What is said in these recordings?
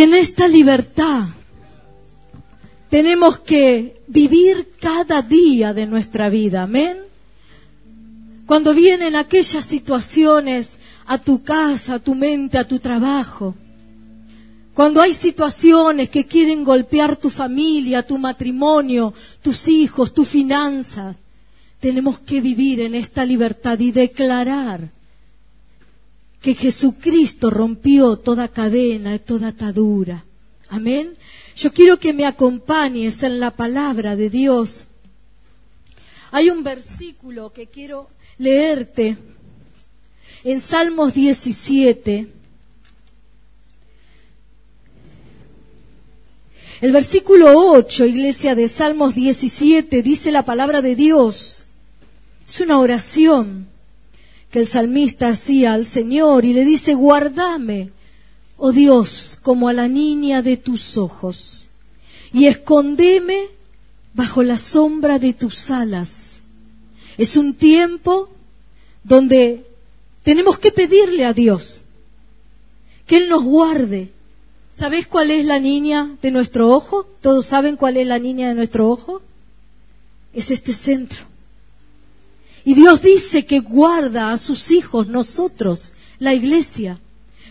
Y en esta libertad tenemos que vivir cada día de nuestra vida. Amén. Cuando vienen aquellas situaciones a tu casa, a tu mente, a tu trabajo, cuando hay situaciones que quieren golpear tu familia, tu matrimonio, tus hijos, tu finanza, tenemos que vivir en esta libertad y declarar que Jesucristo rompió toda cadena, toda atadura. Amén. Yo quiero que me acompañes en la palabra de Dios. Hay un versículo que quiero leerte en Salmos 17. El versículo 8, iglesia de Salmos 17, dice la palabra de Dios. Es una oración que el salmista hacía al Señor y le dice, guardame, oh Dios, como a la niña de tus ojos, y escondeme bajo la sombra de tus alas. Es un tiempo donde tenemos que pedirle a Dios que Él nos guarde, ¿Sabéis cuál es la niña de nuestro ojo? ¿Todos saben cuál es la niña de nuestro ojo? Es este centro. Y Dios dice que guarda a sus hijos, nosotros, la iglesia,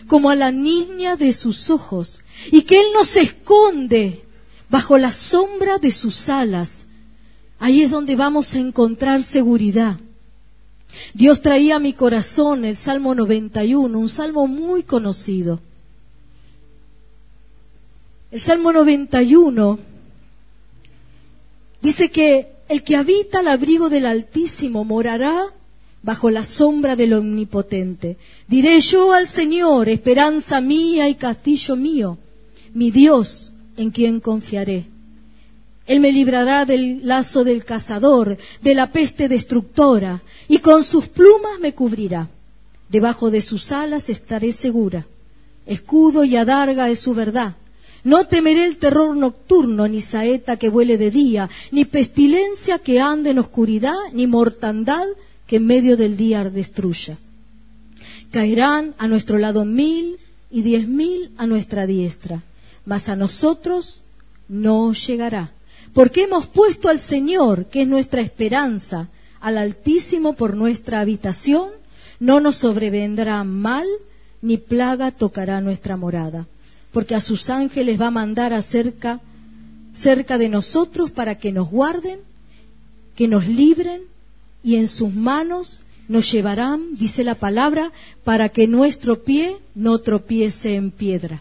como a la niña de sus ojos, y que Él nos esconde bajo la sombra de sus alas. Ahí es donde vamos a encontrar seguridad. Dios traía a mi corazón el Salmo 91, un salmo muy conocido. El Salmo 91 dice que el que habita al abrigo del Altísimo morará bajo la sombra del Omnipotente. Diré yo al Señor, esperanza mía y castillo mío, mi Dios en quien confiaré. Él me librará del lazo del cazador, de la peste destructora, y con sus plumas me cubrirá. Debajo de sus alas estaré segura. Escudo y adarga es su verdad no temeré el terror nocturno, ni saeta que vuele de día, ni pestilencia que ande en oscuridad, ni mortandad que en medio del día destruya. Caerán a nuestro lado mil y diez mil a nuestra diestra, mas a nosotros no llegará. Porque hemos puesto al Señor, que es nuestra esperanza, al Altísimo por nuestra habitación, no nos sobrevendrá mal, ni plaga tocará nuestra morada porque a sus ángeles va a mandar acerca cerca de nosotros para que nos guarden, que nos libren y en sus manos nos llevarán, dice la palabra, para que nuestro pie no tropiece en piedra.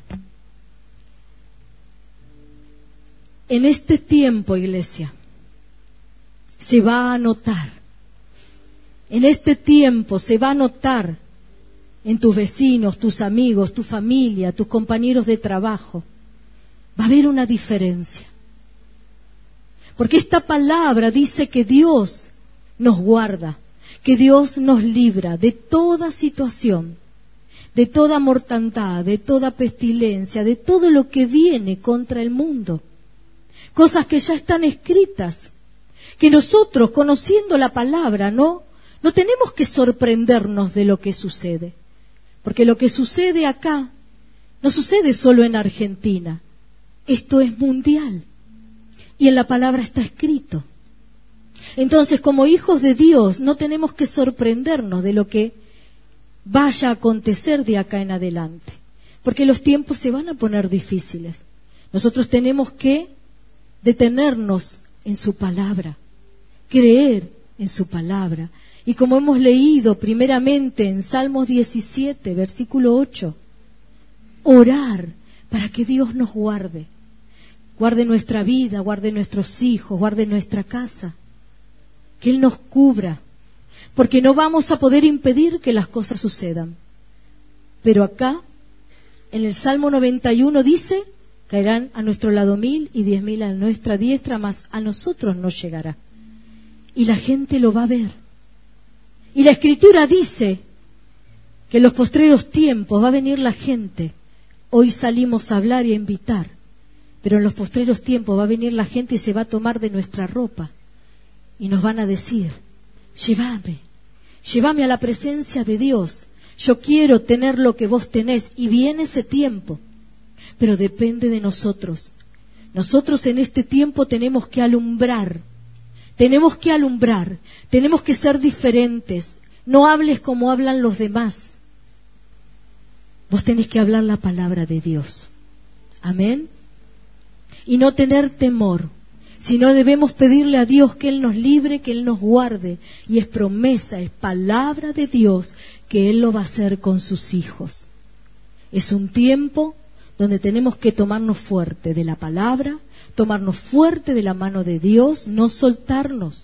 En este tiempo, iglesia, se va a notar, en este tiempo se va a notar en tus vecinos, tus amigos, tu familia, tus compañeros de trabajo. Va a haber una diferencia. Porque esta palabra dice que Dios nos guarda, que Dios nos libra de toda situación, de toda mortandad, de toda pestilencia, de todo lo que viene contra el mundo. Cosas que ya están escritas, que nosotros, conociendo la palabra, no, no tenemos que sorprendernos de lo que sucede. Porque lo que sucede acá no sucede solo en Argentina. Esto es mundial. Y en la palabra está escrito. Entonces, como hijos de Dios, no tenemos que sorprendernos de lo que vaya a acontecer de acá en adelante. Porque los tiempos se van a poner difíciles. Nosotros tenemos que detenernos en su palabra, creer en su palabra, y como hemos leído primeramente en Salmos 17, versículo 8, orar para que Dios nos guarde. Guarde nuestra vida, guarde nuestros hijos, guarde nuestra casa. Que Él nos cubra. Porque no vamos a poder impedir que las cosas sucedan. Pero acá, en el Salmo 91 dice, caerán a nuestro lado mil y diez mil a nuestra diestra, mas a nosotros no llegará. Y la gente lo va a ver. Y la escritura dice que en los postreros tiempos va a venir la gente. Hoy salimos a hablar y a invitar, pero en los postreros tiempos va a venir la gente y se va a tomar de nuestra ropa y nos van a decir, llévame, llévame a la presencia de Dios. Yo quiero tener lo que vos tenés y viene ese tiempo pero depende de nosotros. Nosotros en este tiempo tenemos que alumbrar, tenemos que alumbrar, tenemos que ser diferentes. No hables como hablan los demás. Vos tenés que hablar la palabra de Dios. Amén. Y no tener temor, sino debemos pedirle a Dios que Él nos libre, que Él nos guarde. Y es promesa, es palabra de Dios que Él lo va a hacer con sus hijos. Es un tiempo donde tenemos que tomarnos fuerte de la palabra, tomarnos fuerte de la mano de Dios, no soltarnos,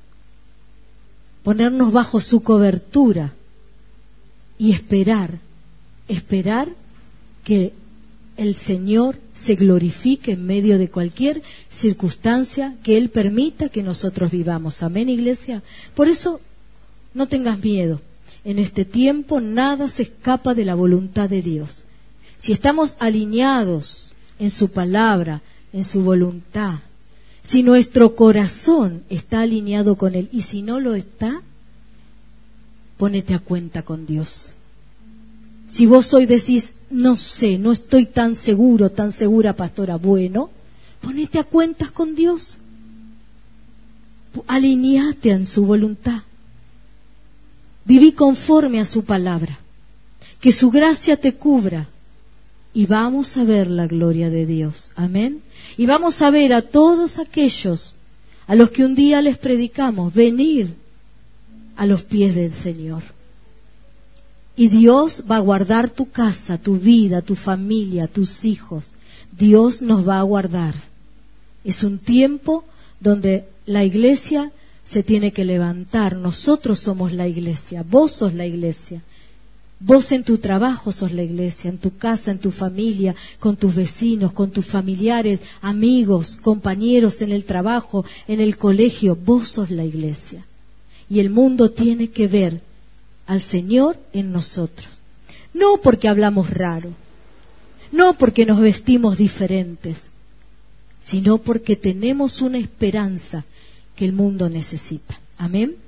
ponernos bajo su cobertura y esperar, esperar que el Señor se glorifique en medio de cualquier circunstancia que Él permita que nosotros vivamos. Amén, iglesia. Por eso, no tengas miedo. En este tiempo nada se escapa de la voluntad de Dios. Si estamos alineados en su palabra, en su voluntad, si nuestro corazón está alineado con Él y si no lo está, ponete a cuenta con Dios. Si vos hoy decís, no sé, no estoy tan seguro, tan segura, pastora, bueno, ponete a cuentas con Dios. Alineate en su voluntad. Viví conforme a su palabra. Que su gracia te cubra. Y vamos a ver la gloria de Dios. Amén. Y vamos a ver a todos aquellos a los que un día les predicamos venir a los pies del Señor. Y Dios va a guardar tu casa, tu vida, tu familia, tus hijos. Dios nos va a guardar. Es un tiempo donde la iglesia se tiene que levantar. Nosotros somos la iglesia, vos sos la iglesia. Vos en tu trabajo sos la iglesia, en tu casa, en tu familia, con tus vecinos, con tus familiares, amigos, compañeros en el trabajo, en el colegio. Vos sos la iglesia. Y el mundo tiene que ver al Señor en nosotros. No porque hablamos raro, no porque nos vestimos diferentes, sino porque tenemos una esperanza que el mundo necesita. Amén.